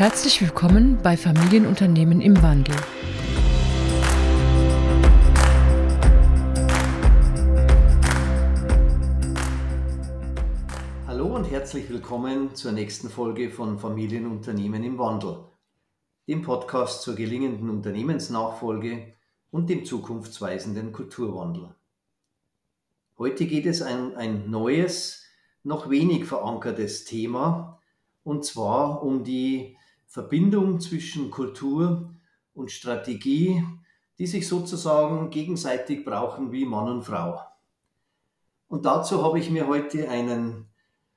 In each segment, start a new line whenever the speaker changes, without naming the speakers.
Herzlich willkommen bei Familienunternehmen im Wandel.
Hallo und herzlich willkommen zur nächsten Folge von Familienunternehmen im Wandel, dem Podcast zur gelingenden Unternehmensnachfolge und dem zukunftsweisenden Kulturwandel. Heute geht es um ein neues, noch wenig verankertes Thema, und zwar um die Verbindung zwischen Kultur und Strategie, die sich sozusagen gegenseitig brauchen wie Mann und Frau. Und dazu habe ich mir heute einen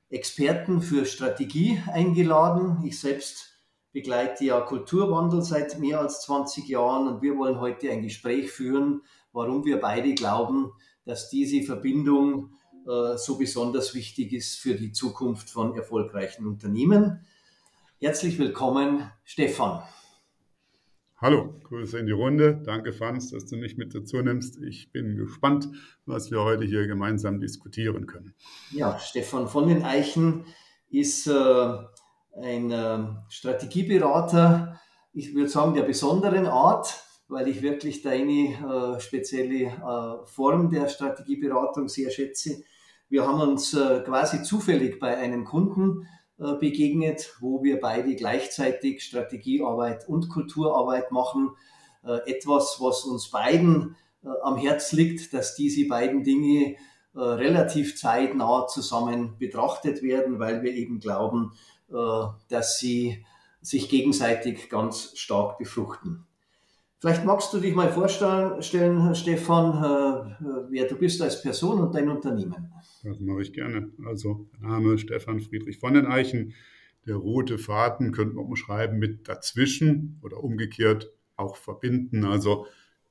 Experten für Strategie eingeladen. Ich selbst begleite ja Kulturwandel seit mehr als 20 Jahren und wir wollen heute ein Gespräch führen, warum wir beide glauben, dass diese Verbindung äh, so besonders wichtig ist für die Zukunft von erfolgreichen Unternehmen. Herzlich willkommen, Stefan.
Hallo, Grüße in die Runde. Danke, Franz, dass du mich mit dazu nimmst. Ich bin gespannt, was wir heute hier gemeinsam diskutieren können.
Ja, Stefan von den Eichen ist äh, ein äh, Strategieberater, ich würde sagen, der besonderen Art, weil ich wirklich deine äh, spezielle äh, Form der Strategieberatung sehr schätze. Wir haben uns quasi zufällig bei einem Kunden begegnet, wo wir beide gleichzeitig Strategiearbeit und Kulturarbeit machen. Äh, etwas, was uns beiden am Herz liegt, dass diese beiden Dinge relativ zeitnah zusammen betrachtet werden, weil wir eben glauben, dass sie sich gegenseitig ganz stark befruchten. Vielleicht magst du dich mal vorstellen, Stefan, wer du bist als Person und dein Unternehmen.
Das mache ich gerne. Also, Name Stefan Friedrich von den Eichen. Der rote Faden könnte man umschreiben mit dazwischen oder umgekehrt auch verbinden. Also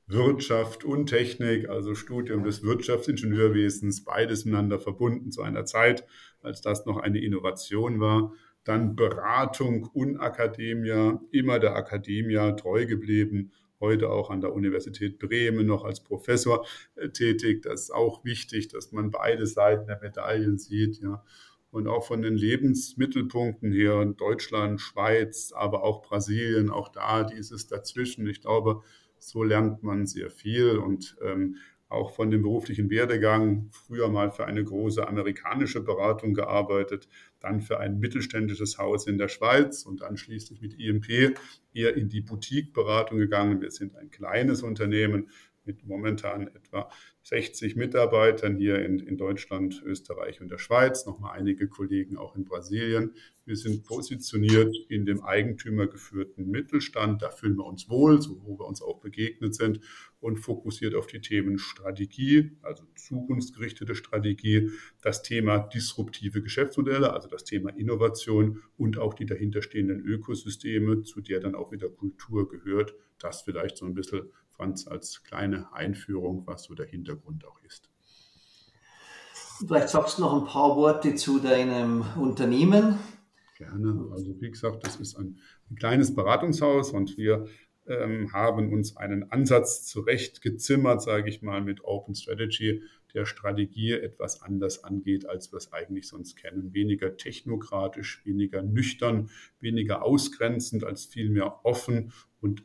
Wirtschaft und Technik, also Studium des Wirtschaftsingenieurwesens, beides miteinander verbunden zu einer Zeit, als das noch eine Innovation war. Dann Beratung und Akademia, immer der Akademia treu geblieben heute auch an der Universität Bremen noch als Professor äh, tätig. Das ist auch wichtig, dass man beide Seiten der Medaillen sieht, ja. Und auch von den Lebensmittelpunkten her, Deutschland, Schweiz, aber auch Brasilien, auch da dieses dazwischen. Ich glaube, so lernt man sehr viel und ähm, auch von dem beruflichen Werdegang, früher mal für eine große amerikanische Beratung gearbeitet, dann für ein mittelständisches Haus in der Schweiz und dann schließlich mit IMP eher in die Boutique-Beratung gegangen. Wir sind ein kleines Unternehmen mit momentan etwa 60 Mitarbeitern hier in, in Deutschland, Österreich und der Schweiz, nochmal einige Kollegen auch in Brasilien. Wir sind positioniert in dem eigentümergeführten Mittelstand. Da fühlen wir uns wohl, so wo wir uns auch begegnet sind und fokussiert auf die Themen Strategie, also zukunftsgerichtete Strategie, das Thema disruptive Geschäftsmodelle, also das Thema Innovation und auch die dahinterstehenden Ökosysteme, zu der dann auch wieder Kultur gehört. Das vielleicht so ein bisschen Franz als kleine Einführung, was so der Hintergrund auch ist.
Vielleicht sagst du noch ein paar Worte zu deinem Unternehmen.
Gerne. Also wie gesagt, das ist ein, ein kleines Beratungshaus und wir ähm, haben uns einen Ansatz zurechtgezimmert, sage ich mal, mit Open Strategy, der Strategie etwas anders angeht, als wir es eigentlich sonst kennen. Weniger technokratisch, weniger nüchtern, weniger ausgrenzend, als vielmehr offen und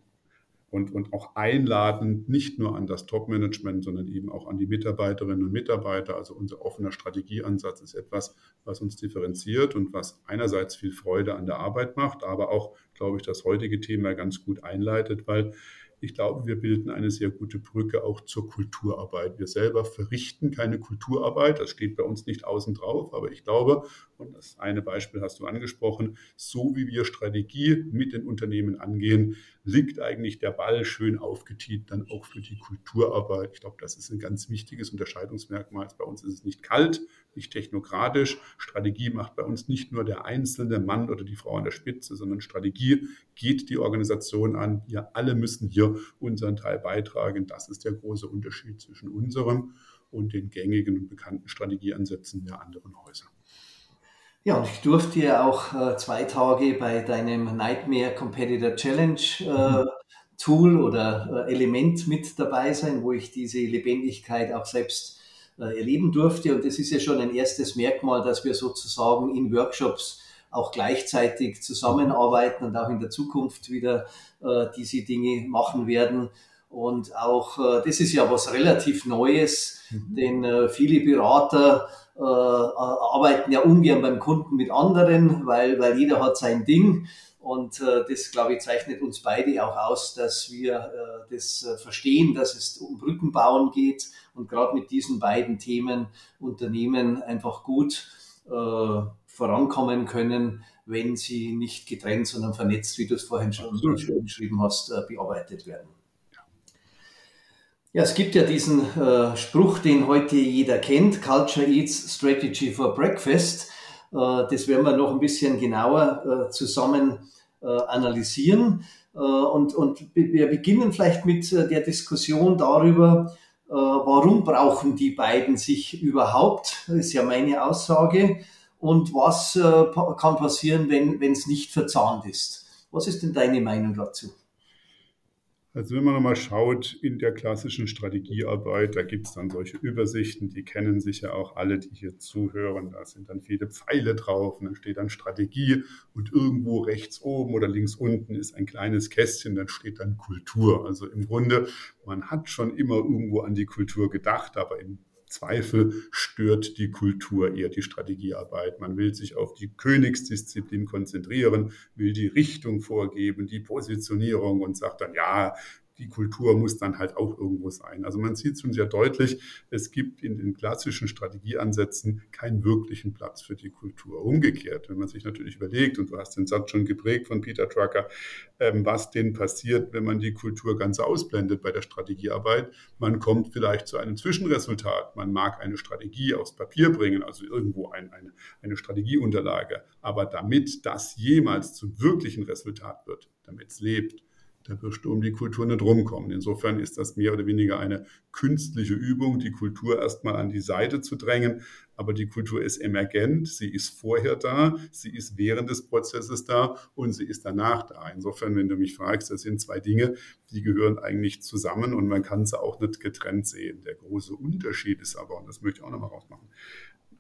und, und auch einladend, nicht nur an das Top-Management, sondern eben auch an die Mitarbeiterinnen und Mitarbeiter. Also unser offener Strategieansatz ist etwas, was uns differenziert und was einerseits viel Freude an der Arbeit macht, aber auch, glaube ich, das heutige Thema ganz gut einleitet, weil ich glaube, wir bilden eine sehr gute Brücke auch zur Kulturarbeit. Wir selber verrichten keine Kulturarbeit, das steht bei uns nicht außen drauf, aber ich glaube, und das eine Beispiel hast du angesprochen, so wie wir Strategie mit den Unternehmen angehen, liegt eigentlich der Ball schön aufgetiet dann auch für die Kulturarbeit. Ich glaube, das ist ein ganz wichtiges Unterscheidungsmerkmal. Bei uns ist es nicht kalt, nicht technokratisch. Strategie macht bei uns nicht nur der einzelne Mann oder die Frau an der Spitze, sondern Strategie geht die Organisation an. Wir alle müssen hier unseren Teil beitragen. Das ist der große Unterschied zwischen unserem und den gängigen und bekannten Strategieansätzen der anderen Häuser.
Ja, und ich durfte ja auch äh, zwei Tage bei deinem Nightmare Competitor Challenge äh, Tool oder äh, Element mit dabei sein, wo ich diese Lebendigkeit auch selbst äh, erleben durfte. Und das ist ja schon ein erstes Merkmal, dass wir sozusagen in Workshops auch gleichzeitig zusammenarbeiten und auch in der Zukunft wieder äh, diese Dinge machen werden. Und auch äh, das ist ja was relativ Neues, mhm. denn äh, viele Berater äh, arbeiten ja ungern beim Kunden mit anderen, weil, weil jeder hat sein Ding. Und äh, das, glaube ich, zeichnet uns beide auch aus, dass wir äh, das äh, verstehen, dass es um Brückenbauen geht und gerade mit diesen beiden Themen Unternehmen einfach gut äh, vorankommen können, wenn sie nicht getrennt, sondern vernetzt, wie du es vorhin schon beschrieben hast, äh, bearbeitet werden. Ja, es gibt ja diesen äh, Spruch, den heute jeder kennt, Culture Eats Strategy for Breakfast. Äh, das werden wir noch ein bisschen genauer äh, zusammen äh, analysieren. Äh, und, und wir beginnen vielleicht mit äh, der Diskussion darüber, warum brauchen die beiden sich überhaupt? Ist ja meine Aussage. Und was kann passieren, wenn es nicht verzahnt ist? Was ist denn deine Meinung dazu?
Also wenn man nochmal schaut in der klassischen Strategiearbeit, da gibt es dann solche Übersichten, die kennen sich ja auch alle, die hier zuhören. Da sind dann viele Pfeile drauf und dann steht dann Strategie und irgendwo rechts oben oder links unten ist ein kleines Kästchen, dann steht dann Kultur. Also im Grunde, man hat schon immer irgendwo an die Kultur gedacht, aber im Zweifel stört die Kultur eher die Strategiearbeit. Man will sich auf die Königsdisziplin konzentrieren, will die Richtung vorgeben, die Positionierung und sagt dann, ja, die Kultur muss dann halt auch irgendwo sein. Also man sieht schon sehr deutlich, es gibt in den klassischen Strategieansätzen keinen wirklichen Platz für die Kultur. Umgekehrt, wenn man sich natürlich überlegt, und du hast den Satz schon geprägt von Peter Drucker, ähm, was denn passiert, wenn man die Kultur ganz ausblendet bei der Strategiearbeit, man kommt vielleicht zu einem Zwischenresultat. Man mag eine Strategie aufs Papier bringen, also irgendwo ein, eine, eine Strategieunterlage. Aber damit das jemals zum wirklichen Resultat wird, damit es lebt, da wirst du um die Kultur nicht rumkommen. Insofern ist das mehr oder weniger eine künstliche Übung, die Kultur erstmal an die Seite zu drängen. Aber die Kultur ist emergent, sie ist vorher da, sie ist während des Prozesses da und sie ist danach da. Insofern, wenn du mich fragst, das sind zwei Dinge, die gehören eigentlich zusammen und man kann sie auch nicht getrennt sehen. Der große Unterschied ist aber, und das möchte ich auch nochmal rausmachen,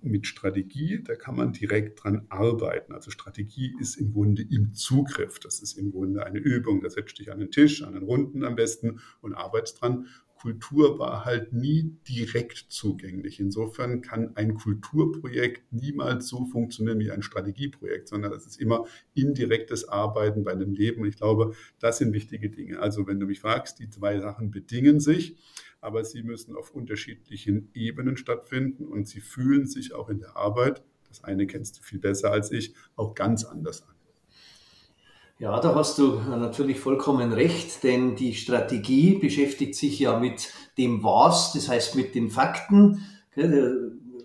mit Strategie, da kann man direkt dran arbeiten. Also Strategie ist im Grunde im Zugriff. Das ist im Grunde eine Übung. Da setzt dich an den Tisch, an den Runden am besten und arbeitest dran. Kultur war halt nie direkt zugänglich. Insofern kann ein Kulturprojekt niemals so funktionieren wie ein Strategieprojekt, sondern es ist immer indirektes Arbeiten bei einem Leben. Und ich glaube, das sind wichtige Dinge. Also wenn du mich fragst, die zwei Sachen bedingen sich aber sie müssen auf unterschiedlichen Ebenen stattfinden und sie fühlen sich auch in der Arbeit, das eine kennst du viel besser als ich, auch ganz anders an.
Ja, da hast du natürlich vollkommen recht, denn die Strategie beschäftigt sich ja mit dem Was, das heißt mit den Fakten.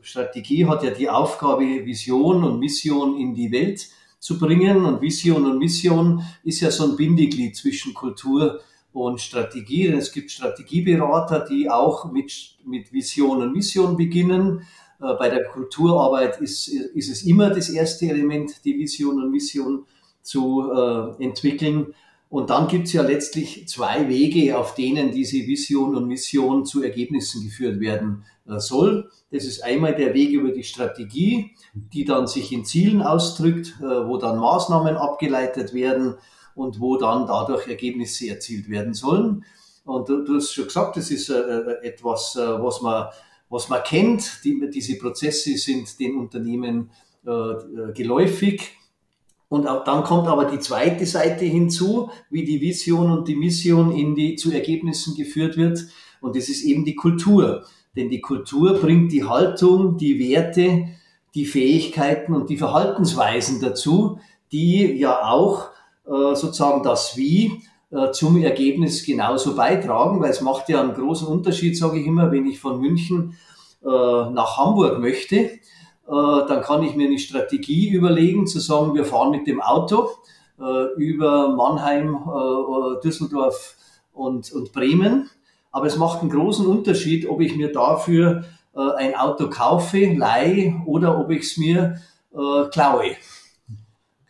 Strategie hat ja die Aufgabe, Vision und Mission in die Welt zu bringen. Und Vision und Mission ist ja so ein Bindeglied zwischen Kultur und Strategie. Denn es gibt Strategieberater, die auch mit, mit Vision und Mission beginnen. Äh, bei der Kulturarbeit ist, ist es immer das erste Element, die Vision und Mission zu äh, entwickeln. Und dann gibt es ja letztlich zwei Wege, auf denen diese Vision und Mission zu Ergebnissen geführt werden äh, soll. Das ist einmal der Weg über die Strategie, die dann sich in Zielen ausdrückt, äh, wo dann Maßnahmen abgeleitet werden und wo dann dadurch Ergebnisse erzielt werden sollen. Und du, du hast schon gesagt, das ist äh, äh etwas, äh, was, man, was man kennt. Die, diese Prozesse sind den Unternehmen äh, äh, geläufig. Und auch, dann kommt aber die zweite Seite hinzu, wie die Vision und die Mission in die, zu Ergebnissen geführt wird. Und das ist eben die Kultur. Denn die Kultur bringt die Haltung, die Werte, die Fähigkeiten und die Verhaltensweisen dazu, die ja auch sozusagen das Wie äh, zum Ergebnis genauso beitragen, weil es macht ja einen großen Unterschied, sage ich immer, wenn ich von München äh, nach Hamburg möchte, dann kann ich mir eine Strategie überlegen, zu sagen, wir fahren mit dem Auto über Mannheim, Düsseldorf und, und Bremen. Aber es macht einen großen Unterschied, ob ich mir dafür ein Auto kaufe, leihe oder ob ich es mir klaue.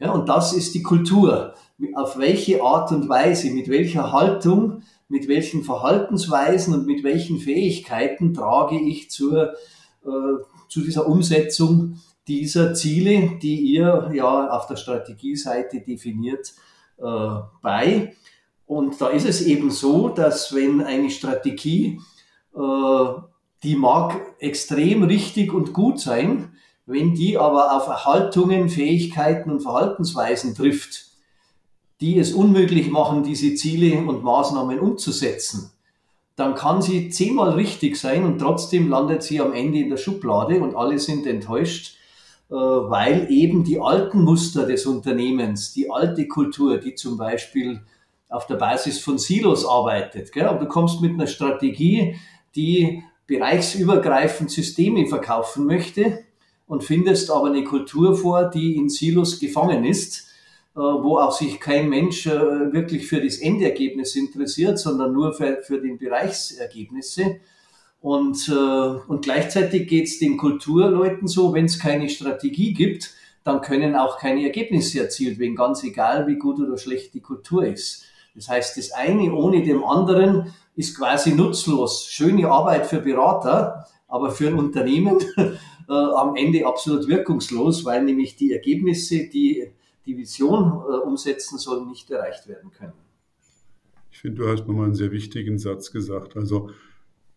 Ja, und das ist die Kultur auf welche Art und Weise, mit welcher Haltung, mit welchen Verhaltensweisen und mit welchen Fähigkeiten trage ich zur, äh, zu dieser Umsetzung dieser Ziele, die ihr ja auf der Strategieseite definiert, äh, bei. Und da ist es eben so, dass wenn eine Strategie, äh, die mag extrem richtig und gut sein, wenn die aber auf Haltungen, Fähigkeiten und Verhaltensweisen trifft, die es unmöglich machen, diese Ziele und Maßnahmen umzusetzen, dann kann sie zehnmal richtig sein und trotzdem landet sie am Ende in der Schublade und alle sind enttäuscht, äh, weil eben die alten Muster des Unternehmens, die alte Kultur, die zum Beispiel auf der Basis von Silos arbeitet, gell? aber du kommst mit einer Strategie, die bereichsübergreifend Systeme verkaufen möchte und findest aber eine Kultur vor, die in Silos gefangen ist, äh, wo auch sich kein Mensch äh, wirklich für das Endergebnis interessiert, sondern nur für, für den Bereichsergebnisse. Und, äh, und gleichzeitig geht es den Kulturleuten so, wenn es keine Strategie gibt, dann können auch keine Ergebnisse erzielt werden, ganz egal, wie gut oder schlecht die Kultur ist. Das heißt, das eine ohne dem anderen ist quasi nutzlos. Schöne Arbeit für Berater, aber für ein Unternehmen äh, am Ende absolut wirkungslos, weil nämlich die Ergebnisse, die die Vision äh, umsetzen sollen, nicht erreicht werden können.
Ich finde, du hast nochmal einen sehr wichtigen Satz gesagt. Also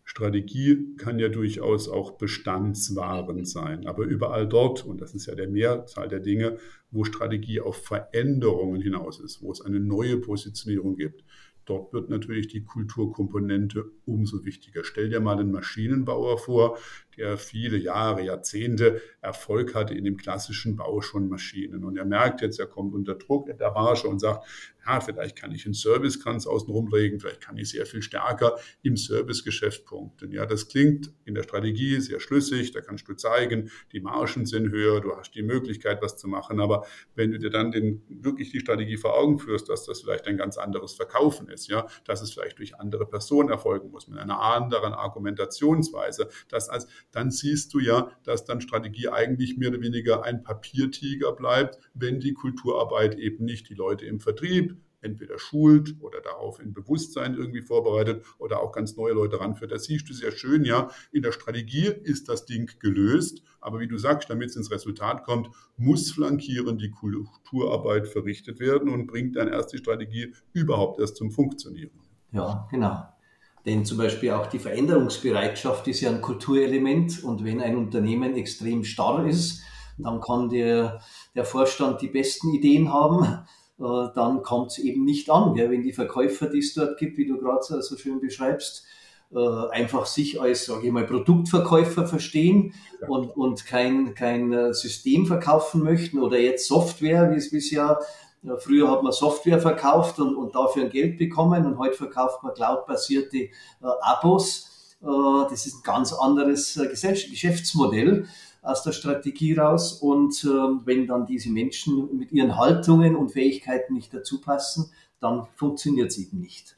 Strategie kann ja durchaus auch bestandswahrend sein. Aber überall dort, und das ist ja der Mehrzahl der Dinge, wo Strategie auf Veränderungen hinaus ist, wo es eine neue Positionierung gibt, Dort wird natürlich die Kulturkomponente umso wichtiger. Stell dir mal einen Maschinenbauer vor, der viele Jahre, Jahrzehnte Erfolg hatte in dem klassischen Bau schon Maschinen. Und er merkt jetzt, er kommt unter Druck in der Marge und sagt, ja, vielleicht kann ich einen Servicekranz außenrum legen, vielleicht kann ich sehr viel stärker im Servicegeschäft punkten. Ja, das klingt in der Strategie sehr schlüssig, da kannst du zeigen, die Margen sind höher, du hast die Möglichkeit, was zu machen. Aber wenn du dir dann den, wirklich die Strategie vor Augen führst, dass das vielleicht ein ganz anderes Verkaufen ist, ja, dass es vielleicht durch andere Personen erfolgen muss, mit einer anderen Argumentationsweise, dass als dann siehst du ja, dass dann Strategie eigentlich mehr oder weniger ein Papiertiger bleibt, wenn die Kulturarbeit eben nicht die Leute im Vertrieb entweder schult oder darauf in Bewusstsein irgendwie vorbereitet oder auch ganz neue Leute ranführt. Das siehst du sehr schön, ja. In der Strategie ist das Ding gelöst, aber wie du sagst, damit es ins Resultat kommt, muss flankierend die Kulturarbeit verrichtet werden und bringt dann erst die Strategie überhaupt erst zum Funktionieren.
Ja, genau. Denn zum Beispiel auch die Veränderungsbereitschaft ist ja ein Kulturelement und wenn ein Unternehmen extrem starr ist, dann kann der, der Vorstand die besten Ideen haben, dann kommt es eben nicht an. Wenn die Verkäufer, die es dort gibt, wie du gerade so schön beschreibst, äh, einfach sich als, sage ich mal, Produktverkäufer verstehen ja. und, und kein, kein äh, System verkaufen möchten oder jetzt Software, wie es bisher ja, früher hat man Software verkauft und, und dafür ein Geld bekommen und heute verkauft man cloudbasierte äh, Abos. Äh, das ist ein ganz anderes äh, Geschäftsmodell aus der Strategie raus. Und äh, wenn dann diese Menschen mit ihren Haltungen und Fähigkeiten nicht dazu passen, dann funktioniert es eben nicht.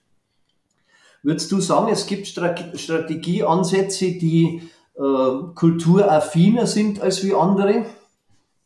Würdest du sagen, es gibt Strategieansätze, die äh, kulturaffiner sind als wie andere?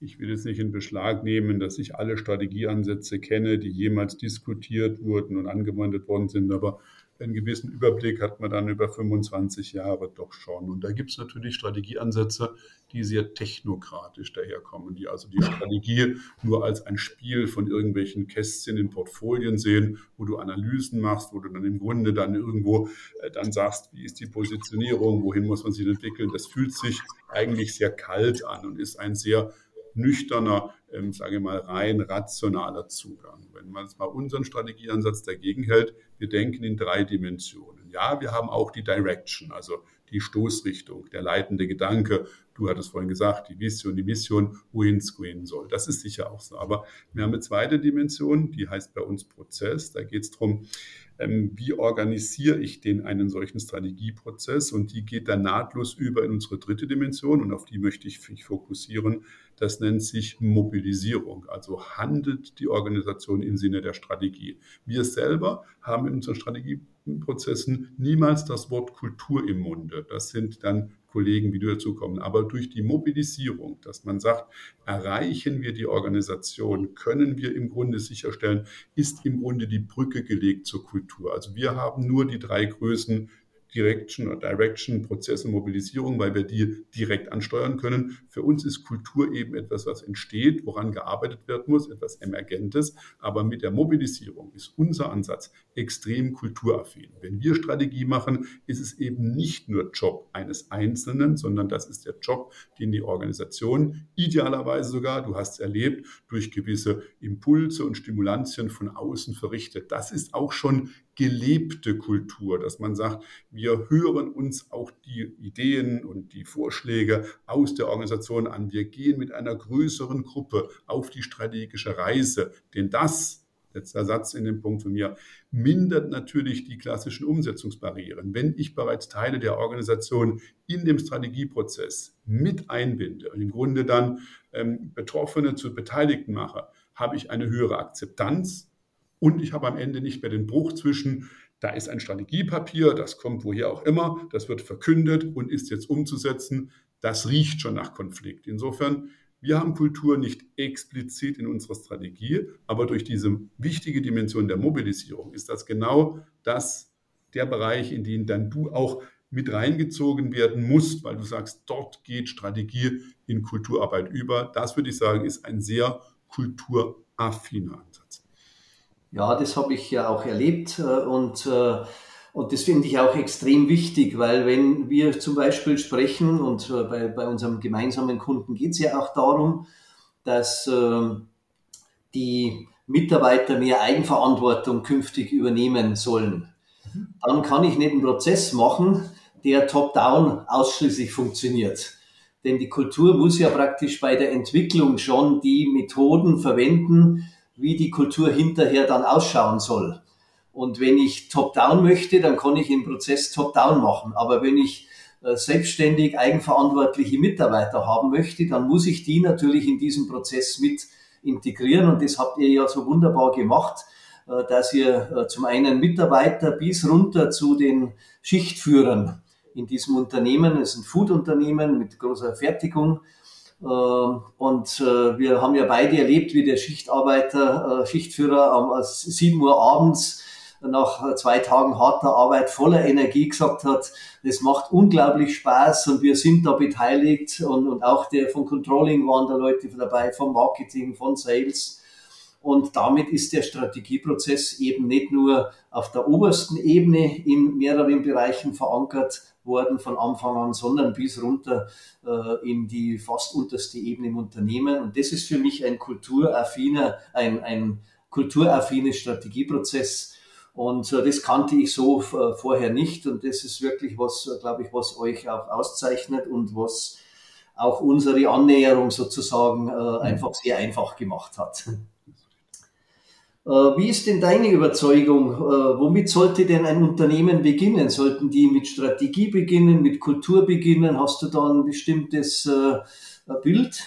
Ich will jetzt nicht in Beschlag nehmen, dass ich alle Strategieansätze kenne, die jemals diskutiert wurden und angewendet worden sind, aber einen gewissen Überblick hat man dann über 25 Jahre doch schon. Und da gibt es natürlich Strategieansätze, die sehr technokratisch daherkommen, die also die Strategie nur als ein Spiel von irgendwelchen Kästchen in Portfolien sehen, wo du Analysen machst, wo du dann im Grunde dann irgendwo äh, dann sagst, wie ist die Positionierung, wohin muss man sich entwickeln. Das fühlt sich eigentlich sehr kalt an und ist ein sehr nüchterner, ähm, sage ich mal, rein rationaler Zugang. Wenn man jetzt mal unseren Strategieansatz dagegen hält, wir denken in drei Dimensionen. Ja, wir haben auch die Direction, also die Stoßrichtung, der leitende Gedanke. Du hattest vorhin gesagt, die Vision, die Mission, wohin es gehen soll. Das ist sicher auch so. Aber wir haben eine zweite Dimension, die heißt bei uns Prozess. Da geht es darum, ähm, wie organisiere ich den einen solchen Strategieprozess und die geht dann nahtlos über in unsere dritte Dimension und auf die möchte ich mich fokussieren. Das nennt sich Mobilisierung, also handelt die Organisation im Sinne der Strategie. Wir selber haben in unseren Strategieprozessen niemals das Wort Kultur im Munde. Das sind dann Kollegen, wie du dazu kommen. Aber durch die Mobilisierung, dass man sagt, erreichen wir die Organisation, können wir im Grunde sicherstellen, ist im Grunde die Brücke gelegt zur Kultur. Also wir haben nur die drei Größen Direction oder Direction, Prozesse, Mobilisierung, weil wir die direkt ansteuern können. Für uns ist Kultur eben etwas, was entsteht, woran gearbeitet werden muss, etwas Emergentes. Aber mit der Mobilisierung ist unser Ansatz extrem kulturaffin. Wenn wir Strategie machen, ist es eben nicht nur Job eines Einzelnen, sondern das ist der Job, den die Organisation idealerweise sogar, du hast es erlebt, durch gewisse Impulse und Stimulantien von außen verrichtet. Das ist auch schon gelebte Kultur, dass man sagt, wir hören uns auch die Ideen und die Vorschläge aus der Organisation an. Wir gehen mit einer größeren Gruppe auf die strategische Reise, denn das letzter Satz in dem Punkt von mir, mindert natürlich die klassischen Umsetzungsbarrieren. Wenn ich bereits Teile der Organisation in dem Strategieprozess mit einbinde und im Grunde dann ähm, Betroffene zu Beteiligten mache, habe ich eine höhere Akzeptanz und ich habe am Ende nicht mehr den Bruch zwischen, da ist ein Strategiepapier, das kommt woher auch immer, das wird verkündet und ist jetzt umzusetzen. Das riecht schon nach Konflikt. Insofern, wir haben Kultur nicht explizit in unserer Strategie, aber durch diese wichtige Dimension der Mobilisierung ist das genau das, der Bereich, in den dann du auch mit reingezogen werden musst, weil du sagst, dort geht Strategie in Kulturarbeit über. Das würde ich sagen, ist ein sehr kulturaffiner.
Ja, das habe ich ja auch erlebt äh, und, äh, und das finde ich auch extrem wichtig, weil wenn wir zum Beispiel sprechen und äh, bei, bei unserem gemeinsamen Kunden geht es ja auch darum, dass die Mitarbeiter mehr Eigenverantwortung künftig übernehmen sollen. Dann kann ich nicht einen Prozess machen, der top-down ausschließlich funktioniert. Denn die Kultur muss ja praktisch bei der Entwicklung schon die Methoden verwenden, wie die Kultur hinterher dann ausschauen soll. Und wenn ich top-down möchte, dann kann ich den Prozess top-down machen. Aber wenn ich äh, selbstständig eigenverantwortliche Mitarbeiter haben möchte, dann muss ich die natürlich in diesen Prozess mit integrieren. Und das habt ihr ja so wunderbar gemacht, äh, dass ihr äh, zum einen Mitarbeiter bis runter zu den Schichtführern in diesem Unternehmen, es ist ein Food-Unternehmen mit großer Fertigung, und äh, wir haben ja beide erlebt, wie der Schichtarbeiter, äh, Schichtführer um 7 Uhr abends nach zwei Tagen harter Arbeit voller Energie gesagt hat, das macht unglaublich Spaß und wir sind da beteiligt und, und auch der von Controlling waren da Leute dabei, vom Marketing, von Sales. Und damit ist der Strategieprozess eben nicht nur auf der obersten Ebene in mehreren Bereichen verankert, worden von Anfang an, sondern bis runter äh, in die fast unterste Ebene im Unternehmen. Und das ist für mich ein kulturaffiner, ein, ein kulturaffines Strategieprozess. Und äh, das kannte ich so äh, vorher nicht. Und das ist wirklich was, äh, glaube ich, was euch auch auszeichnet und was auch unsere Annäherung sozusagen äh, mhm. einfach sehr einfach gemacht hat. Äh, wie ist denn deine Überzeugung? Äh, womit sollte denn ein Unternehmen beginnen? Sollten die mit Strategie beginnen, mit Kultur beginnen? Hast du da ein bestimmtes äh, Bild?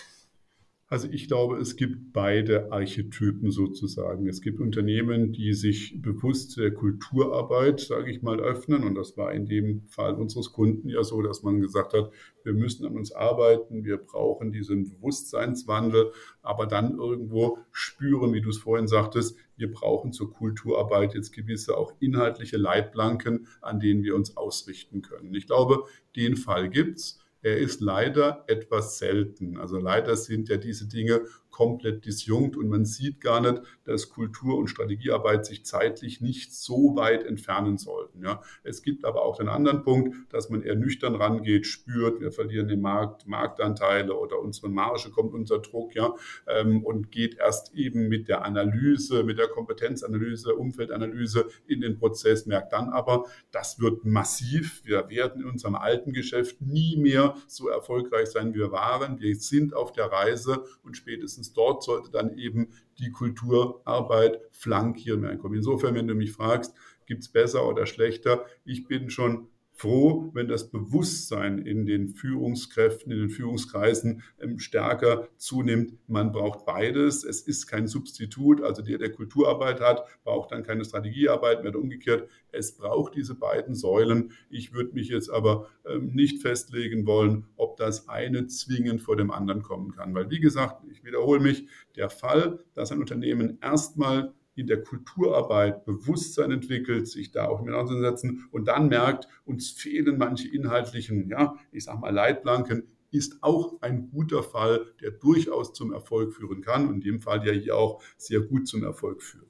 Also ich glaube, es gibt beide Archetypen sozusagen. Es gibt Unternehmen, die sich bewusst der Kulturarbeit, sage ich mal, öffnen. Und das war in dem Fall unseres Kunden ja so, dass man gesagt hat, wir müssen an uns arbeiten, wir brauchen diesen Bewusstseinswandel, aber dann irgendwo spüren, wie du es vorhin sagtest, wir brauchen zur Kulturarbeit jetzt gewisse auch inhaltliche Leitplanken, an denen wir uns ausrichten können. Ich glaube, den Fall gibt's. Er ist leider etwas selten. Also leider sind ja diese Dinge komplett disjunkt und man sieht gar nicht, dass Kultur- und Strategiearbeit sich zeitlich nicht so weit entfernen sollten. Ja. Es gibt aber auch den anderen Punkt, dass man eher nüchtern rangeht, spürt, wir verlieren den Markt, Marktanteile oder unsere Marge kommt unter Druck, ja, ähm, und geht erst eben mit der Analyse, mit der Kompetenzanalyse, Umfeldanalyse in den Prozess, merkt dann aber, das wird massiv. Wir werden in unserem alten Geschäft nie mehr so erfolgreich sein, wie wir waren. Wir sind auf der Reise und spätestens spätestens dort sollte dann eben die Kulturarbeit flankieren. Insofern, wenn du mich fragst, gibt es besser oder schlechter, ich bin schon froh, wenn das Bewusstsein in den Führungskräften, in den Führungskreisen ähm, stärker zunimmt. Man braucht beides. Es ist kein Substitut. Also der, der Kulturarbeit hat, braucht dann keine Strategiearbeit mehr. Umgekehrt, es braucht diese beiden Säulen. Ich würde mich jetzt aber ähm, nicht festlegen wollen, ob das eine zwingend vor dem anderen kommen kann. Weil, wie gesagt, ich wiederhole mich, der Fall, dass ein Unternehmen erstmal in der Kulturarbeit Bewusstsein entwickelt, sich da auch mit auseinandersetzen und dann merkt, uns fehlen manche inhaltlichen, ja, ich sag mal Leitplanken, ist auch ein guter Fall, der durchaus zum Erfolg führen kann und in dem Fall ja hier auch sehr gut zum Erfolg führt.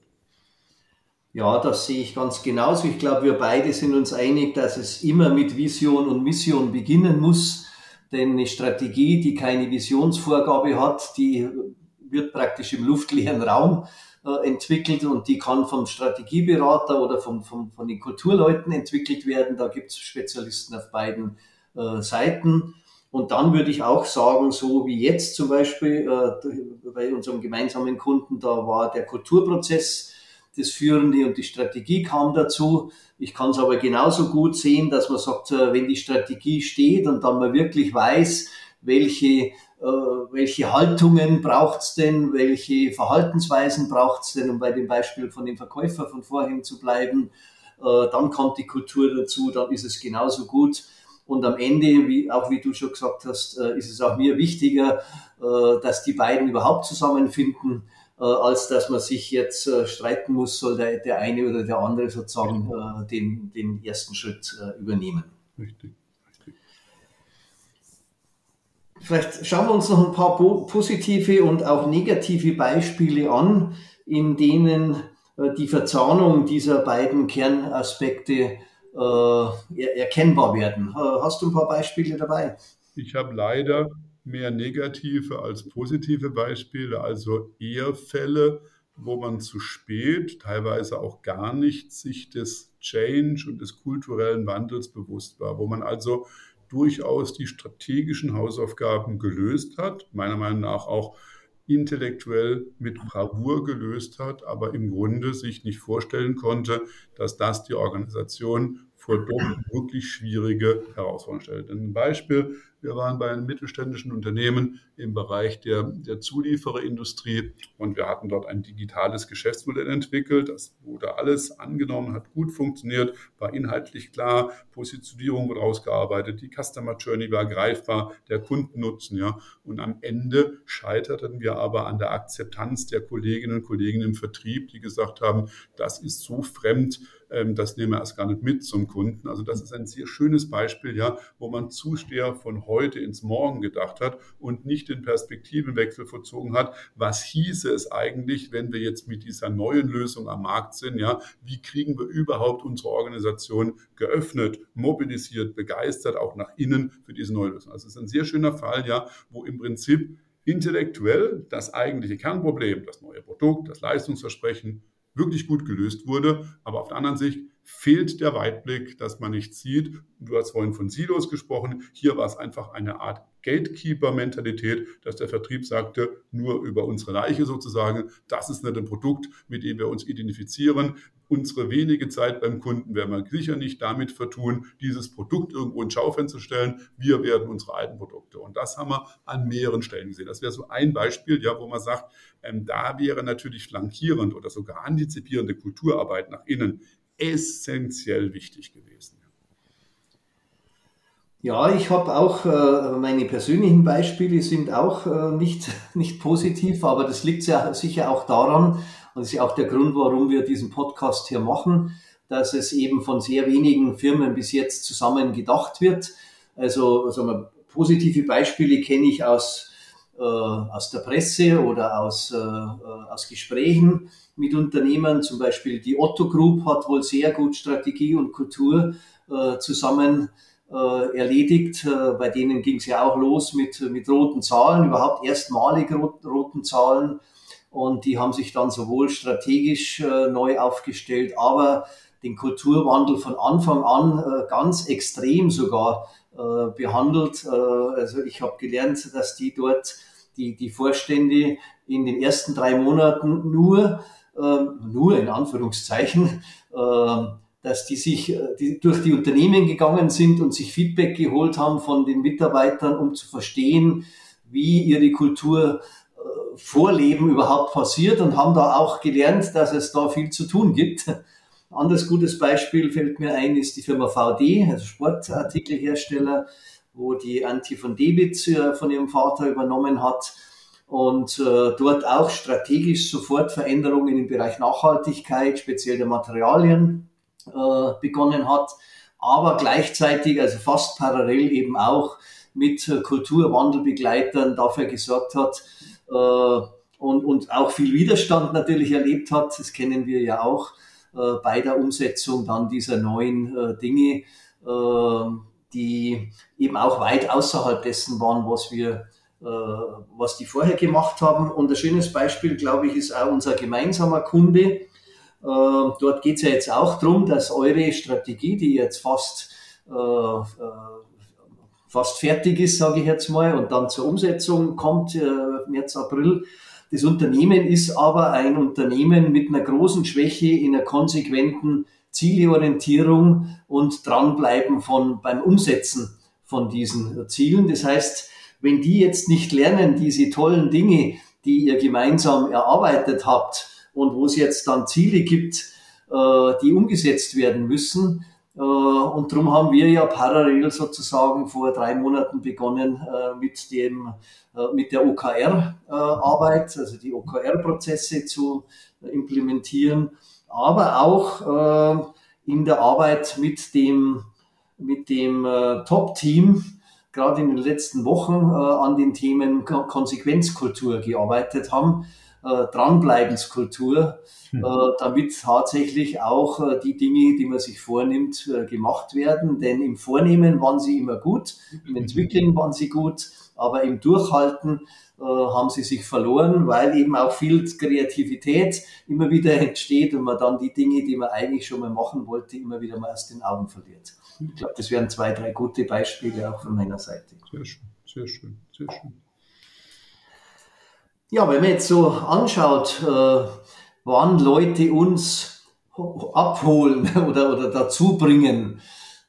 Ja, das sehe ich ganz genauso. Ich glaube, wir beide sind uns einig, dass es immer mit Vision und Mission beginnen muss. Denn eine Strategie, die keine Visionsvorgabe hat, die wird praktisch im luftleeren Raum äh, entwickelt und die kann vom Strategieberater oder vom, vom, von den Kulturleuten entwickelt werden. Da gibt es Spezialisten auf beiden äh, Seiten. Und dann würde ich auch sagen, so wie jetzt zum Beispiel äh, bei unserem gemeinsamen Kunden, da war der Kulturprozess das Führende und die Strategie kam dazu. Ich kann es aber genauso gut sehen, dass man sagt, äh, wenn die Strategie steht und dann man wirklich weiß, welche, welche Haltungen braucht es denn, welche Verhaltensweisen braucht es denn, um bei dem Beispiel von dem Verkäufer von vorhin zu bleiben, äh, dann kommt die Kultur dazu, dann ist es genauso gut. Und am Ende, wie, auch wie du schon gesagt hast, ist es auch mir wichtiger, dass die beiden überhaupt zusammenfinden äh, als dass man sich jetzt äh, streiten muss, soll der, der eine oder der andere sozusagen äh, den, den ersten Schritt äh, übernehmen. Richtig. Vielleicht schauen wir uns noch ein paar positive und auch negative Beispiele an, in denen äh, die Verzahnung dieser beiden Kernaspekte äh, erkennbar werden. Hast du ein paar Beispiele dabei?
Ich habe leider mehr negative als positive Beispiele, also eher Fälle, wo man zu spät, teilweise auch gar nicht sich des Change und des kulturellen Wandels bewusst war, wo man also durchaus die strategischen Hausaufgaben gelöst hat, meiner Meinung nach auch intellektuell mit Bravour gelöst hat, aber im Grunde sich nicht vorstellen konnte, dass das die Organisation vor doch wirklich schwierige Herausforderungen stellt. Ein Beispiel, wir waren bei einem mittelständischen Unternehmen im Bereich der, der Zuliefererindustrie und wir hatten dort ein digitales Geschäftsmodell entwickelt. Das wurde alles angenommen, hat gut funktioniert, war inhaltlich klar, Positionierung wurde ausgearbeitet, die Customer Journey war greifbar, der Kundennutzen, ja. Und am Ende scheiterten wir aber an der Akzeptanz der Kolleginnen und Kollegen im Vertrieb, die gesagt haben, das ist so fremd, ähm, das nehmen wir erst gar nicht mit zum Kunden. Also das ist ein sehr schönes Beispiel, ja, wo man Zusteher von heute ins Morgen gedacht hat und nicht den Perspektivenwechsel vollzogen hat. Was hieße es eigentlich, wenn wir jetzt mit dieser neuen Lösung am Markt sind? Ja, wie kriegen wir überhaupt unsere Organisation geöffnet, mobilisiert, begeistert, auch nach innen für diese neue Lösung? Also es ist ein sehr schöner Fall, ja, wo im Prinzip intellektuell das eigentliche Kernproblem, das neue Produkt, das Leistungsversprechen wirklich gut gelöst wurde. Aber auf der anderen Sicht fehlt der Weitblick, dass man nicht sieht. Du hast vorhin von Silos gesprochen. Hier war es einfach eine Art Gatekeeper-Mentalität, dass der Vertrieb sagte, nur über unsere Leiche sozusagen, das ist nicht ein Produkt, mit dem wir uns identifizieren. Unsere wenige Zeit beim Kunden werden wir sicher nicht damit vertun, dieses Produkt irgendwo ins Schaufenster zu stellen. Wir werden unsere alten Produkte. Und das haben wir an mehreren Stellen gesehen. Das wäre so ein Beispiel, ja, wo man sagt, ähm, da wäre natürlich flankierend oder sogar antizipierende Kulturarbeit nach innen essentiell wichtig gewesen.
Ja, ich habe auch, äh, meine persönlichen Beispiele sind auch äh, nicht, nicht positiv, aber das liegt ja sicher auch daran, und das ist ja auch der Grund, warum wir diesen Podcast hier machen, dass es eben von sehr wenigen Firmen bis jetzt zusammen gedacht wird. Also sagen wir, positive Beispiele kenne ich aus, äh, aus der Presse oder aus, äh, äh aus Gesprächen mit Unternehmen. Zum Beispiel die Otto Group hat wohl sehr gut Strategie und Kultur äh, zusammen äh, erledigt. Äh, bei denen ging es ja auch los mit, mit roten Zahlen, überhaupt erstmalig rot, roten Zahlen. Und die haben sich dann sowohl strategisch äh, neu aufgestellt, aber den Kulturwandel von Anfang an äh, ganz extrem sogar äh, behandelt. also ich habe gelernt, dass die dort die, die Vorstände in den ersten drei Monaten nur ähm, nur in Anführungszeichen, ähm, dass die sich äh, die durch die Unternehmen gegangen sind und sich Feedback geholt haben von den Mitarbeitern, um zu verstehen, wie ihre Kultur äh, Vorleben überhaupt passiert und haben da auch gelernt, dass es da viel zu tun gibt. Anderes gutes Beispiel fällt mir ein, ist die Firma VD, also Sportartikelhersteller, wo die Anti von Debitz von ihrem Vater übernommen hat und äh, dort auch strategisch sofort Veränderungen im Bereich Nachhaltigkeit, speziell der Materialien, äh, begonnen hat, aber gleichzeitig, also fast parallel eben auch mit Kulturwandelbegleitern dafür gesorgt hat äh, und, und auch viel Widerstand natürlich erlebt hat. Das kennen wir ja auch äh, bei der Umsetzung dann dieser neuen äh, Dinge, äh, die eben auch weit außerhalb dessen waren, was wir äh, was die vorher gemacht haben. Und ein schönes Beispiel, glaube ich, ist auch unser gemeinsamer Kunde. Äh, dort geht es ja jetzt auch darum, dass eure Strategie, die jetzt fast, äh, fast fertig ist, sage ich jetzt mal, und dann zur Umsetzung kommt, März, April, das Unternehmen ist aber ein Unternehmen mit einer großen Schwäche in einer konsequenten Zieleorientierung und dranbleiben von, beim Umsetzen von diesen Zielen. Das heißt, wenn die jetzt nicht lernen, diese tollen Dinge, die ihr gemeinsam erarbeitet habt und wo es jetzt dann Ziele gibt, äh, die umgesetzt werden müssen, und darum haben wir ja parallel sozusagen vor drei Monaten begonnen äh, mit dem, mit der OKR-Arbeit, also die OKR-Prozesse zu implementieren, aber auch in der Arbeit mit dem, mit dem Top-Team, gerade in den letzten Wochen äh, an den Themen Konsequenzkultur gearbeitet haben, äh, Dranbleibenskultur, hm. äh, damit tatsächlich auch äh, die Dinge, die man sich vornimmt, äh, gemacht werden. Denn im Vornehmen waren sie immer gut, im Entwickeln waren sie gut, aber im Durchhalten äh, haben sie sich verloren, weil eben auch viel Kreativität immer wieder entsteht und man dann die Dinge, die man eigentlich schon mal machen wollte, immer wieder mal aus den Augen verliert. Ich glaube, das wären zwei, drei gute Beispiele auch von meiner Seite.
Sehr schön, sehr schön, sehr schön.
Ja, wenn man jetzt so anschaut, äh, wann Leute uns abholen oder, oder dazu bringen,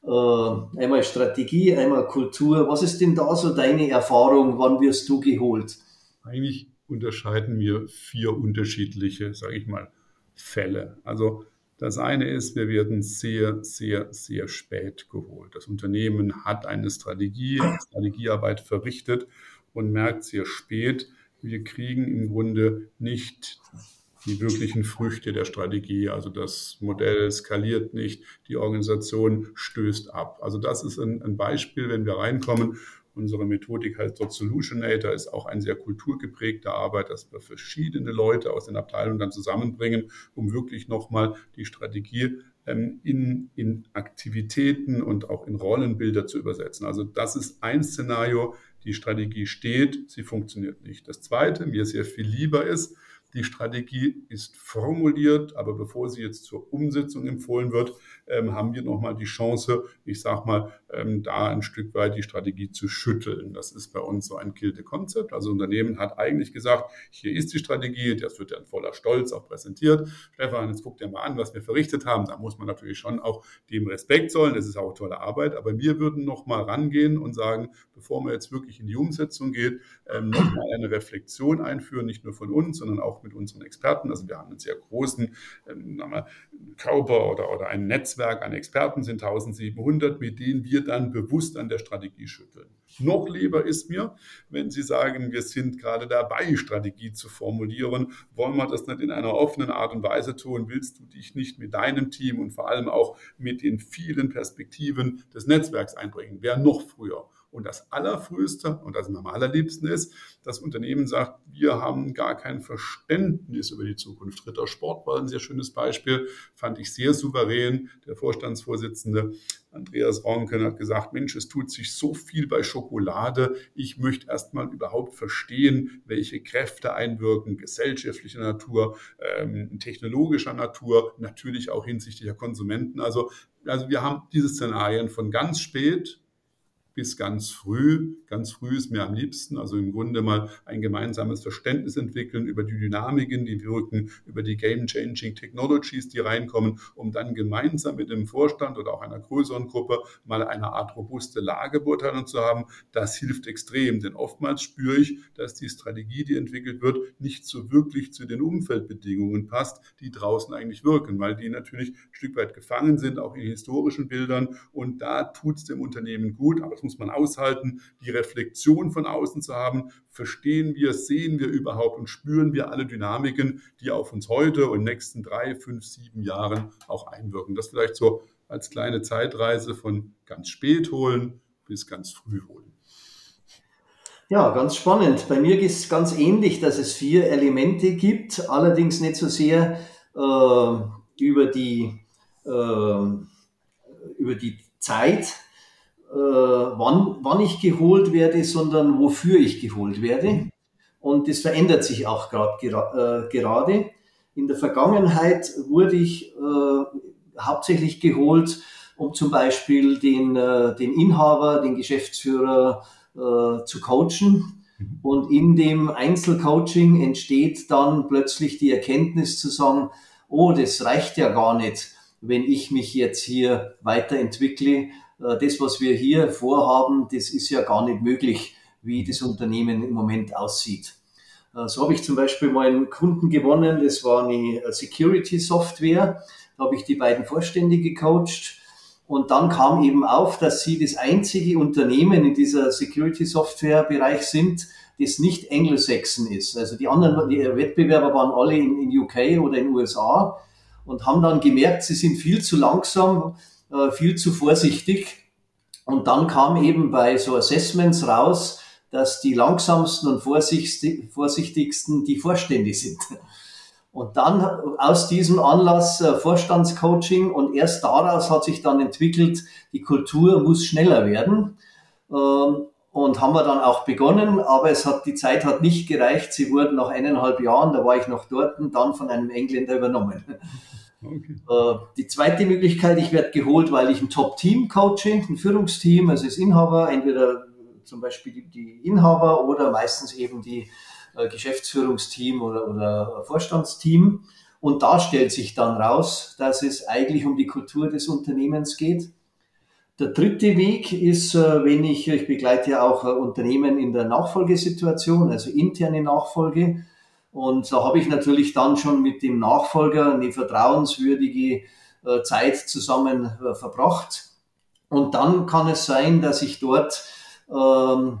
äh, einmal Strategie, einmal Kultur, was ist denn da so deine Erfahrung, wann wirst du geholt?
Eigentlich unterscheiden wir vier unterschiedliche, sage ich mal, Fälle. Also das eine ist, wir werden sehr, sehr, sehr spät geholt. Das Unternehmen hat eine Strategie, Strategiearbeit verrichtet und merkt sehr spät, wir kriegen im Grunde nicht die wirklichen Früchte der Strategie. Also das Modell skaliert nicht, die Organisation stößt ab. Also das ist ein, ein Beispiel, wenn wir reinkommen Unsere Methodik heißt dort Solutionator, ist auch ein sehr kulturgeprägter Arbeit, dass wir verschiedene Leute aus den Abteilungen dann zusammenbringen, um wirklich nochmal die Strategie ähm, in, in Aktivitäten und auch in Rollenbilder zu übersetzen. Also das ist ein Szenario, die Strategie steht, sie funktioniert nicht. Das Zweite, mir sehr viel lieber ist, die Strategie ist formuliert, aber bevor sie jetzt zur Umsetzung empfohlen wird, ähm, haben wir nochmal die Chance, ich sage mal, ähm, da ein Stück weit die Strategie zu schütteln. Das ist bei uns so ein Kilte-Konzept. Also Unternehmen hat eigentlich gesagt, hier ist die Strategie, das wird dann voller Stolz auch präsentiert. Stefan, jetzt guckt dir mal an, was wir verrichtet haben. Da muss man natürlich schon auch dem Respekt zollen. Das ist auch tolle Arbeit. Aber wir würden nochmal rangehen und sagen, bevor man jetzt wirklich in die Umsetzung geht, ähm, nochmal eine Reflexion einführen, nicht nur von uns, sondern auch mit unseren Experten. Also wir haben einen sehr großen ähm, Körper oder, oder ein Netzwerk an Experten, sind 1700, mit denen wir dann bewusst an der Strategie schütteln. Noch lieber ist mir, wenn Sie sagen, wir sind gerade dabei, Strategie zu formulieren, wollen wir das nicht in einer offenen Art und Weise tun? Willst du dich nicht mit deinem Team und vor allem auch mit den vielen Perspektiven des Netzwerks einbringen? Wer noch früher? Und das Allerfrühste, und das am allerliebsten ist, das Unternehmen sagt, wir haben gar kein Verständnis über die Zukunft. Ritter Sport war ein sehr schönes Beispiel, fand ich sehr souverän. Der Vorstandsvorsitzende Andreas Ronken hat gesagt, Mensch, es tut sich so viel bei Schokolade. Ich möchte erst mal überhaupt verstehen, welche Kräfte einwirken, gesellschaftlicher Natur, ähm, technologischer Natur, natürlich auch hinsichtlich der Konsumenten. Also, also wir haben diese Szenarien von ganz spät bis ganz früh. Ganz früh ist mir am liebsten, also im Grunde mal ein gemeinsames Verständnis entwickeln über die Dynamiken, die wirken, über die Game-Changing Technologies, die reinkommen, um dann gemeinsam mit dem Vorstand oder auch einer größeren Gruppe mal eine Art robuste Lagebeurteilung zu haben. Das hilft extrem, denn oftmals spüre ich, dass die Strategie, die entwickelt wird, nicht so wirklich zu den Umfeldbedingungen passt, die draußen eigentlich wirken, weil die natürlich ein Stück weit gefangen sind, auch in historischen Bildern. Und da tut es dem Unternehmen gut, aber es muss man aushalten, die Reflexion von außen zu haben. Verstehen wir, sehen wir überhaupt und spüren wir alle Dynamiken, die auf uns heute und nächsten drei, fünf, sieben Jahren auch einwirken. Das vielleicht so als kleine Zeitreise von ganz spät holen bis ganz früh holen.
Ja, ganz spannend. Bei mir ist es ganz ähnlich, dass es vier Elemente gibt, allerdings nicht so sehr äh, über, die, äh, über die Zeit, wann, wann ich geholt werde, sondern wofür ich geholt werde. Und das verändert sich auch grad, äh, gerade. In der Vergangenheit wurde ich äh, hauptsächlich geholt, um zum Beispiel den, äh, den Inhaber, den Geschäftsführer, äh, zu coachen. Mhm. Und in dem Einzelcoaching entsteht dann plötzlich die Erkenntnis zu sagen, oh, das reicht ja gar nicht, wenn ich mich jetzt hier weiterentwickle. Äh, das, was wir hier vorhaben, das ist ja gar nicht möglich, wie das Unternehmen im Moment aussieht. Äh, so habe ich zum Beispiel mal einen Kunden gewonnen, das war eine Security Software. Da habe ich die beiden Vorstände gecoacht und dann kam eben auf, dass sie das einzige Unternehmen in dieser Security-Software-Bereich sind, das nicht Anglo-Saxon ist. Also die anderen die Wettbewerber waren alle in, in UK oder in USA und haben dann gemerkt, sie sind viel zu langsam, äh, viel zu vorsichtig. Und dann kam eben bei so Assessments raus, dass die langsamsten und vorsichtigsten die Vorstände sind. Und dann aus diesem Anlass äh, Vorstandscoaching und erst daraus hat sich dann entwickelt, die Kultur muss schneller werden. Ähm, und haben wir dann auch begonnen, aber es hat, die Zeit hat nicht gereicht. Sie wurden nach eineinhalb Jahren, da war ich noch dort, dann von einem Engländer übernommen. Okay. Äh, die zweite Möglichkeit, ich werde geholt, weil ich ein Top-Team coache, ein Führungsteam, also das Inhaber, entweder zum Beispiel die, Inhaber oder meistens eben die äh, Geschäftsführungsteam oder, oder Vorstandsteam. Und da stellt sich dann raus, dass es eigentlich um die Kultur des Unternehmens geht. Der dritte Weg ist, äh, wenn ich, ich begleite ja auch Unternehmen in der Nachfolgesituation, also interne Nachfolge. Und da habe ich natürlich dann schon mit dem Nachfolger eine vertrauenswürdige Zeit zusammen verbracht. Und dann kann es sein, dass ich dort ähm,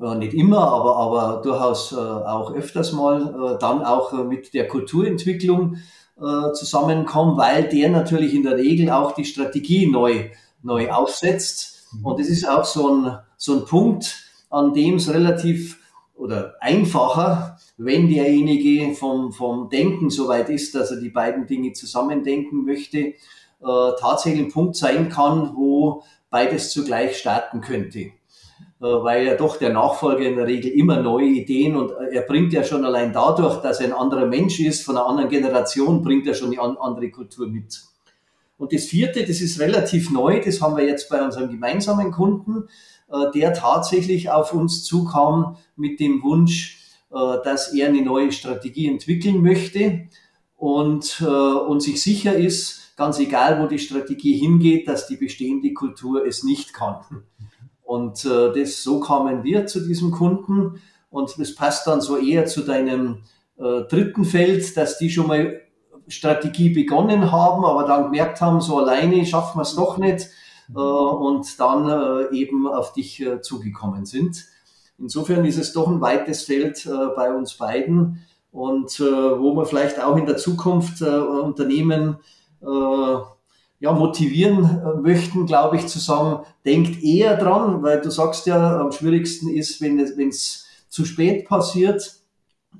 äh, nicht immer, aber, aber durchaus äh, auch öfters mal äh, dann auch äh, mit der Kulturentwicklung äh, zusammenkommen, weil der natürlich in der Regel auch die Strategie neu, neu aufsetzt. Mhm. Und es ist auch so ein, so ein Punkt, an dem es relativ oder einfacher, wenn derjenige vom, vom Denken soweit ist, dass er die beiden Dinge zusammendenken möchte, äh, tatsächlich ein Punkt sein kann, wo beides zugleich starten könnte. Äh, weil ja doch der Nachfolger in der Regel immer neue Ideen und äh, er bringt ja schon allein dadurch, dass er ein anderer Mensch ist, von einer anderen Generation, bringt er schon eine andere Kultur mit. Und das vierte, das ist relativ neu, das haben wir jetzt bei unserem gemeinsamen Kunden, der tatsächlich auf uns zukam mit dem Wunsch, dass er eine neue Strategie entwickeln möchte und, und sich sicher ist, ganz egal wo die Strategie hingeht, dass die bestehende Kultur es nicht kann. Und äh, das, so kamen wir zu diesem Kunden. Und das passt dann so eher zu deinem äh, dritten Feld, dass die schon mal Strategie begonnen haben, aber dann gemerkt haben, so alleine schaffen wir es doch nicht äh, und dann äh, eben auf dich äh, zugekommen sind. Insofern ist es doch ein weites Feld äh, bei uns beiden und äh, wo wir vielleicht auch in der Zukunft äh, Unternehmen ja, motivieren möchten, glaube ich, zu sagen, denkt eher dran, weil du sagst ja, am schwierigsten ist, wenn es, wenn es zu spät passiert,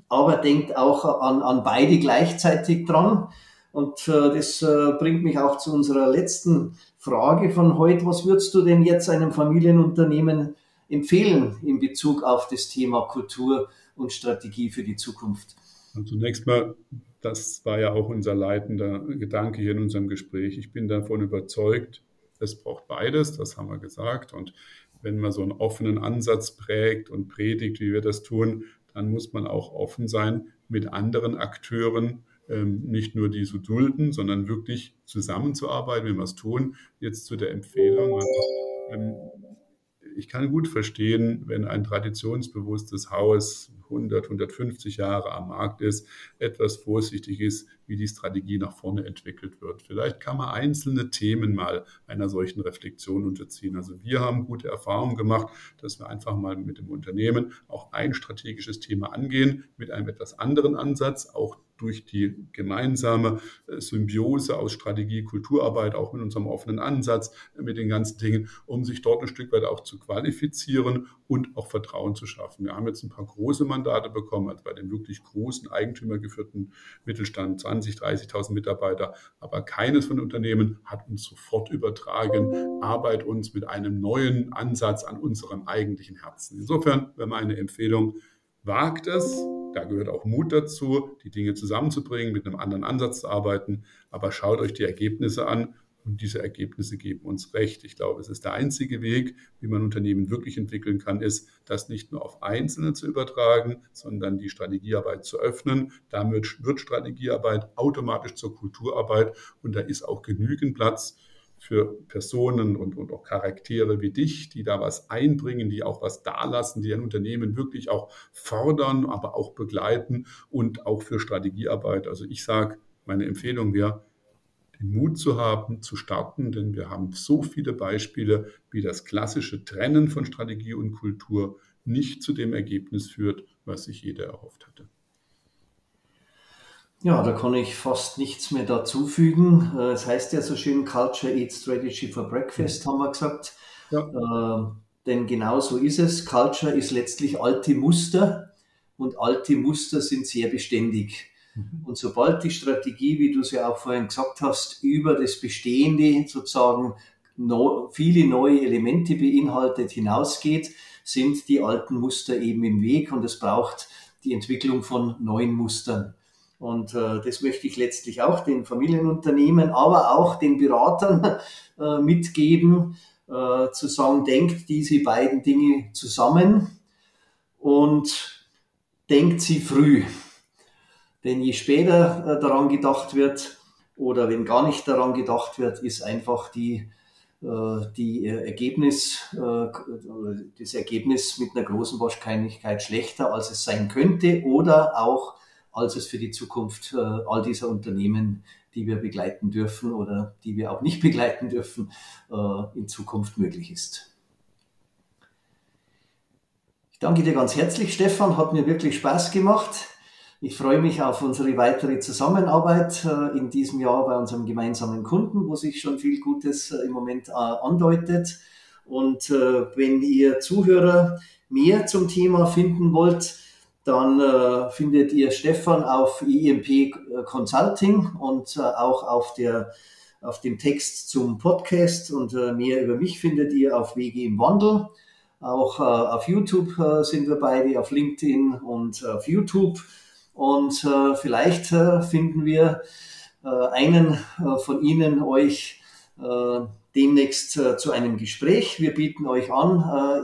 aber denkt auch an, an beide gleichzeitig dran. Und äh, das äh, bringt mich auch zu unserer letzten Frage von heute. Was würdest du denn jetzt einem Familienunternehmen empfehlen in Bezug auf das Thema Kultur und Strategie für die Zukunft?
Und zunächst mal das war ja auch unser leitender Gedanke hier in unserem Gespräch. Ich bin davon überzeugt, es braucht beides, das haben wir gesagt. Und wenn man so einen offenen Ansatz prägt und predigt, wie wir das tun, dann muss man auch offen sein, mit anderen Akteuren ähm, nicht nur die zu dulden, sondern wirklich zusammenzuarbeiten, wenn wir es tun. Jetzt zu der Empfehlung. Ähm, ich kann gut verstehen, wenn ein traditionsbewusstes Haus 100, 150 Jahre am Markt ist, etwas vorsichtig ist, wie die Strategie nach vorne entwickelt wird. Vielleicht kann man einzelne Themen mal einer solchen Reflexion unterziehen. Also wir haben gute Erfahrungen gemacht, dass wir einfach mal mit dem Unternehmen auch ein strategisches Thema angehen, mit einem etwas anderen Ansatz, auch durch die gemeinsame äh, Symbiose aus Strategie, Kulturarbeit, auch mit unserem offenen Ansatz, äh, mit den ganzen Dingen, um sich dort ein Stück weit auch zu qualifizieren und auch Vertrauen zu schaffen. Wir haben jetzt ein paar große Mandate bekommen, also bei den wirklich großen eigentümergeführten Mittelstand, 20, 30.000 Mitarbeiter, aber keines von Unternehmen hat uns sofort übertragen, arbeit uns mit einem neuen Ansatz an unserem eigentlichen Herzen. Insofern wäre meine Empfehlung, wagt es, da gehört auch Mut dazu, die Dinge zusammenzubringen, mit einem anderen Ansatz zu arbeiten. Aber schaut euch die Ergebnisse an und diese Ergebnisse geben uns recht. Ich glaube, es ist der einzige Weg, wie man Unternehmen wirklich entwickeln kann, ist, das nicht nur auf Einzelne zu übertragen, sondern die Strategiearbeit zu öffnen. Damit wird Strategiearbeit automatisch zur Kulturarbeit und da ist auch genügend Platz für Personen und, und auch Charaktere wie dich, die da was einbringen, die auch was dalassen, die ein Unternehmen wirklich auch fördern, aber auch begleiten und auch für Strategiearbeit. Also ich sage, meine Empfehlung wäre, den Mut zu haben, zu starten, denn wir haben so viele Beispiele, wie das klassische Trennen von Strategie und Kultur nicht zu dem Ergebnis führt, was sich jeder erhofft hatte.
Ja, da kann ich fast nichts mehr dazufügen. Äh, es heißt ja so schön, Culture Eats Strategy for Breakfast, haben wir gesagt. Ja. Äh, denn genau so ist es. Culture ist letztlich alte Muster und alte Muster sind sehr beständig. Mhm. Und sobald die Strategie, wie du es ja auch vorhin gesagt hast, über das Bestehende sozusagen viele neue Elemente beinhaltet hinausgeht, sind die alten Muster eben im Weg und es braucht die Entwicklung von neuen Mustern. Und äh, das möchte ich letztlich auch den Familienunternehmen, aber auch den Beratern äh, mitgeben, äh, zu sagen, denkt diese beiden Dinge zusammen und denkt sie früh. Denn je später äh, daran gedacht wird oder wenn gar nicht daran gedacht wird, ist einfach die, äh, die Ergebnis, äh, das Ergebnis mit einer großen Wahrscheinlichkeit schlechter, als es sein könnte oder auch als es für die Zukunft äh, all dieser Unternehmen, die wir begleiten dürfen oder die wir auch nicht begleiten dürfen, äh, in Zukunft möglich ist. Ich danke dir ganz herzlich, Stefan, hat mir wirklich Spaß gemacht. Ich freue mich auf unsere weitere Zusammenarbeit äh, in diesem Jahr bei unserem gemeinsamen Kunden, wo sich schon viel Gutes im Moment andeutet. Und wenn ihr Zuhörer mehr zum Thema finden wollt, dann äh, findet ihr Stefan auf IMP Consulting und äh, auch auf, der, auf dem Text zum Podcast und äh, mehr über mich findet ihr auf Wege im Wandel. Auch äh, auf YouTube äh, sind wir beide, auf LinkedIn und auf YouTube. Und äh, vielleicht finden wir einen von Ihnen euch demnächst zu einem Gespräch. Wir bieten euch an,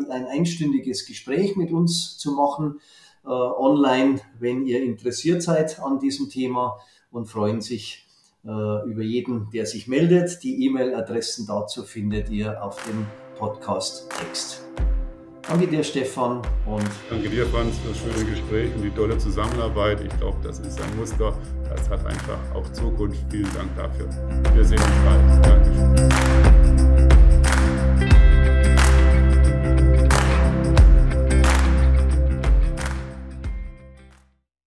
ein einstündiges Gespräch mit uns zu machen äh, online, wenn ihr interessiert seid an diesem Thema und freuen sich äh, über jeden, der sich meldet. Die E-Mail-Adressen dazu findet ihr auf dem Podcast-Text. Danke dir, Stefan. Und
Danke dir, Franz, für das schöne Gespräch und die tolle Zusammenarbeit. Ich glaube, das ist ein Muster. Das hat einfach auch Zukunft. Vielen Dank dafür. Wir sehen uns bald. Dankeschön.